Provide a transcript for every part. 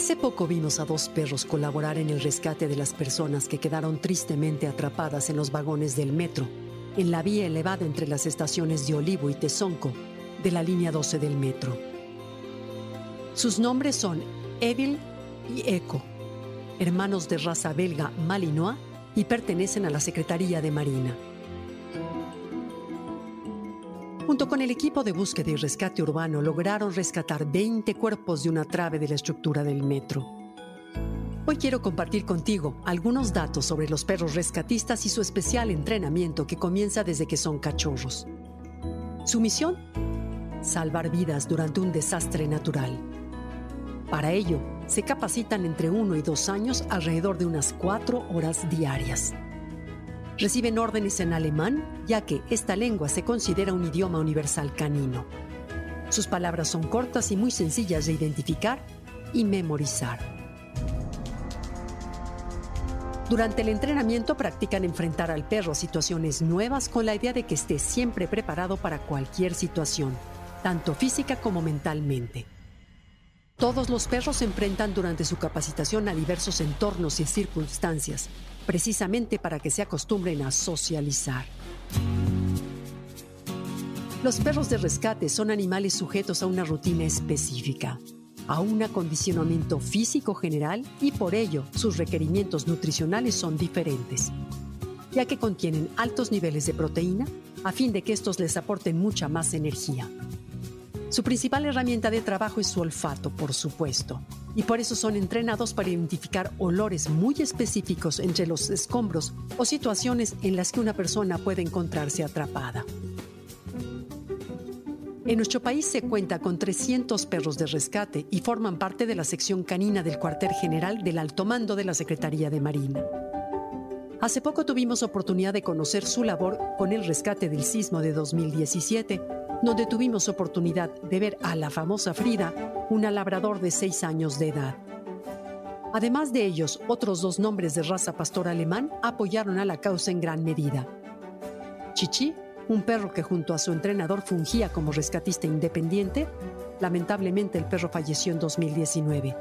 Hace poco vimos a dos perros colaborar en el rescate de las personas que quedaron tristemente atrapadas en los vagones del metro, en la vía elevada entre las estaciones de Olivo y Tezonco de la línea 12 del metro. Sus nombres son Evil y Echo, hermanos de raza belga malinois y pertenecen a la Secretaría de Marina. Junto con el equipo de búsqueda y rescate urbano lograron rescatar 20 cuerpos de una trave de la estructura del metro. Hoy quiero compartir contigo algunos datos sobre los perros rescatistas y su especial entrenamiento que comienza desde que son cachorros. Su misión? Salvar vidas durante un desastre natural. Para ello, se capacitan entre uno y dos años alrededor de unas cuatro horas diarias. Reciben órdenes en alemán, ya que esta lengua se considera un idioma universal canino. Sus palabras son cortas y muy sencillas de identificar y memorizar. Durante el entrenamiento practican enfrentar al perro situaciones nuevas con la idea de que esté siempre preparado para cualquier situación, tanto física como mentalmente. Todos los perros se enfrentan durante su capacitación a diversos entornos y circunstancias, precisamente para que se acostumbren a socializar. Los perros de rescate son animales sujetos a una rutina específica, a un acondicionamiento físico general y por ello sus requerimientos nutricionales son diferentes, ya que contienen altos niveles de proteína a fin de que estos les aporten mucha más energía. Su principal herramienta de trabajo es su olfato, por supuesto, y por eso son entrenados para identificar olores muy específicos entre los escombros o situaciones en las que una persona puede encontrarse atrapada. En nuestro país se cuenta con 300 perros de rescate y forman parte de la sección canina del cuartel general del alto mando de la Secretaría de Marina. Hace poco tuvimos oportunidad de conocer su labor con el rescate del sismo de 2017 donde tuvimos oportunidad de ver a la famosa Frida, una labrador de seis años de edad. Además de ellos, otros dos nombres de raza pastor alemán apoyaron a la causa en gran medida. Chichi, un perro que junto a su entrenador fungía como rescatista independiente, lamentablemente el perro falleció en 2019.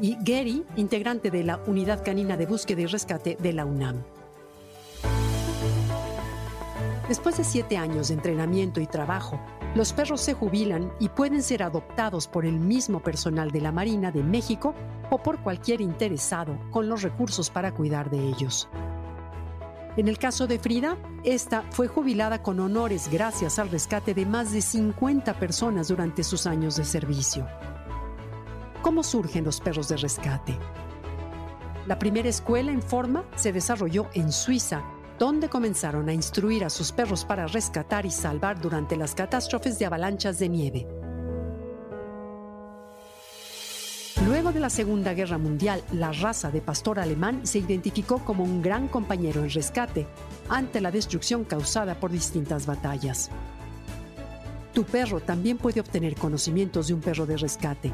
Y Gary, integrante de la Unidad Canina de Búsqueda y Rescate de la UNAM. Después de siete años de entrenamiento y trabajo, los perros se jubilan y pueden ser adoptados por el mismo personal de la Marina de México o por cualquier interesado con los recursos para cuidar de ellos. En el caso de Frida, esta fue jubilada con honores gracias al rescate de más de 50 personas durante sus años de servicio. ¿Cómo surgen los perros de rescate? La primera escuela en forma se desarrolló en Suiza donde comenzaron a instruir a sus perros para rescatar y salvar durante las catástrofes de avalanchas de nieve. Luego de la Segunda Guerra Mundial, la raza de pastor alemán se identificó como un gran compañero en rescate ante la destrucción causada por distintas batallas. Tu perro también puede obtener conocimientos de un perro de rescate.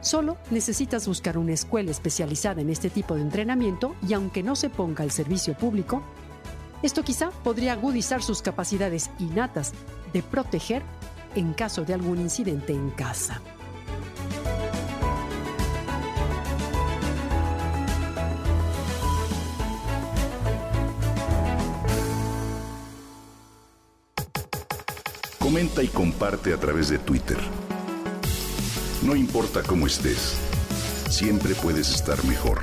Solo necesitas buscar una escuela especializada en este tipo de entrenamiento y aunque no se ponga al servicio público, esto quizá podría agudizar sus capacidades innatas de proteger en caso de algún incidente en casa. Comenta y comparte a través de Twitter. No importa cómo estés, siempre puedes estar mejor.